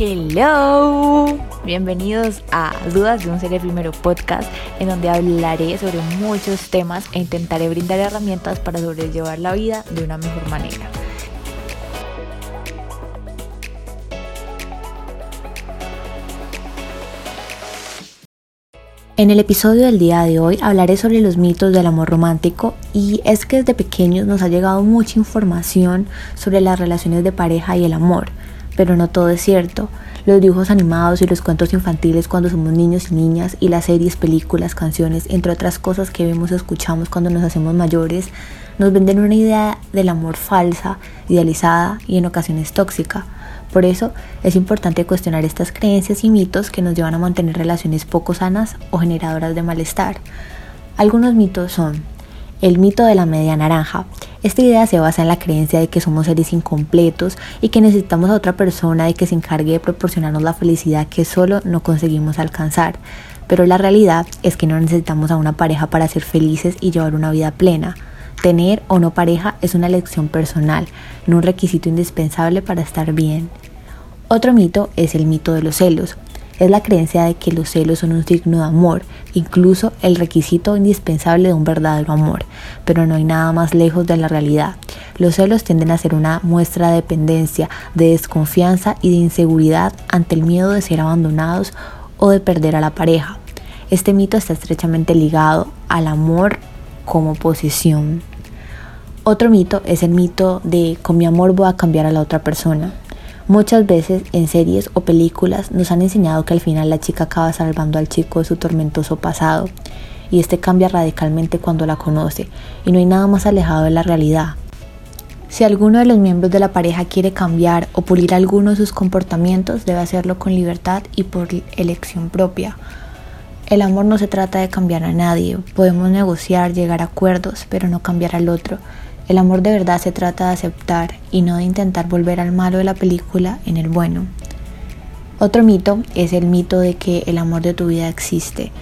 Hello, bienvenidos a Dudas de un Serie Primero podcast, en donde hablaré sobre muchos temas e intentaré brindar herramientas para sobrellevar la vida de una mejor manera. En el episodio del día de hoy hablaré sobre los mitos del amor romántico y es que desde pequeños nos ha llegado mucha información sobre las relaciones de pareja y el amor, pero no todo es cierto. Los dibujos animados y los cuentos infantiles cuando somos niños y niñas y las series, películas, canciones, entre otras cosas que vemos o escuchamos cuando nos hacemos mayores, nos venden una idea del amor falsa, idealizada y en ocasiones tóxica. Por eso es importante cuestionar estas creencias y mitos que nos llevan a mantener relaciones poco sanas o generadoras de malestar. Algunos mitos son el mito de la media naranja. Esta idea se basa en la creencia de que somos seres incompletos y que necesitamos a otra persona de que se encargue de proporcionarnos la felicidad que solo no conseguimos alcanzar. Pero la realidad es que no necesitamos a una pareja para ser felices y llevar una vida plena. Tener o no pareja es una elección personal, no un requisito indispensable para estar bien. Otro mito es el mito de los celos. Es la creencia de que los celos son un signo de amor, incluso el requisito indispensable de un verdadero amor, pero no hay nada más lejos de la realidad. Los celos tienden a ser una muestra de dependencia, de desconfianza y de inseguridad ante el miedo de ser abandonados o de perder a la pareja. Este mito está estrechamente ligado al amor como posesión. Otro mito es el mito de con mi amor voy a cambiar a la otra persona. Muchas veces en series o películas nos han enseñado que al final la chica acaba salvando al chico de su tormentoso pasado y este cambia radicalmente cuando la conoce y no hay nada más alejado de la realidad. Si alguno de los miembros de la pareja quiere cambiar o pulir alguno de sus comportamientos, debe hacerlo con libertad y por elección propia. El amor no se trata de cambiar a nadie, podemos negociar, llegar a acuerdos, pero no cambiar al otro. El amor de verdad se trata de aceptar y no de intentar volver al malo de la película en el bueno. Otro mito es el mito de que el amor de tu vida existe.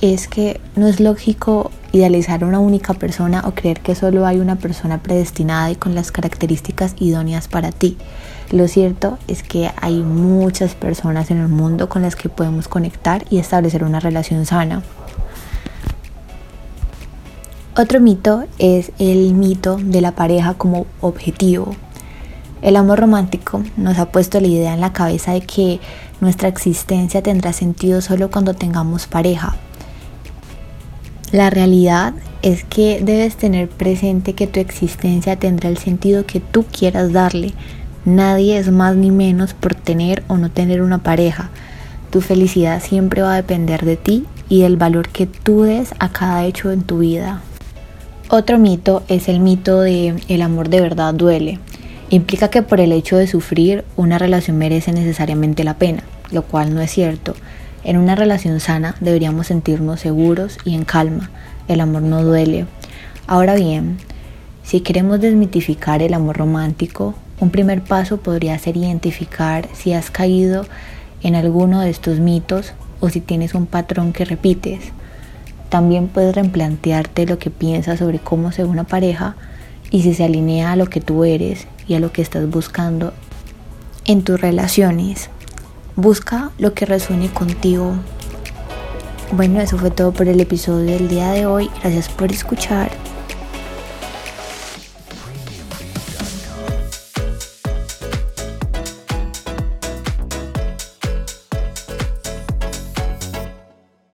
Es que no es lógico idealizar a una única persona o creer que solo hay una persona predestinada y con las características idóneas para ti. Lo cierto es que hay muchas personas en el mundo con las que podemos conectar y establecer una relación sana. Otro mito es el mito de la pareja como objetivo. El amor romántico nos ha puesto la idea en la cabeza de que nuestra existencia tendrá sentido solo cuando tengamos pareja. La realidad es que debes tener presente que tu existencia tendrá el sentido que tú quieras darle, Nadie es más ni menos por tener o no tener una pareja. Tu felicidad siempre va a depender de ti y del valor que tú des a cada hecho en tu vida. Otro mito es el mito de el amor de verdad duele. Implica que por el hecho de sufrir una relación merece necesariamente la pena, lo cual no es cierto. En una relación sana deberíamos sentirnos seguros y en calma. El amor no duele. Ahora bien, si queremos desmitificar el amor romántico, un primer paso podría ser identificar si has caído en alguno de estos mitos o si tienes un patrón que repites. También puedes replantearte lo que piensas sobre cómo ser una pareja y si se alinea a lo que tú eres y a lo que estás buscando en tus relaciones. Busca lo que resuene contigo. Bueno, eso fue todo por el episodio del día de hoy. Gracias por escuchar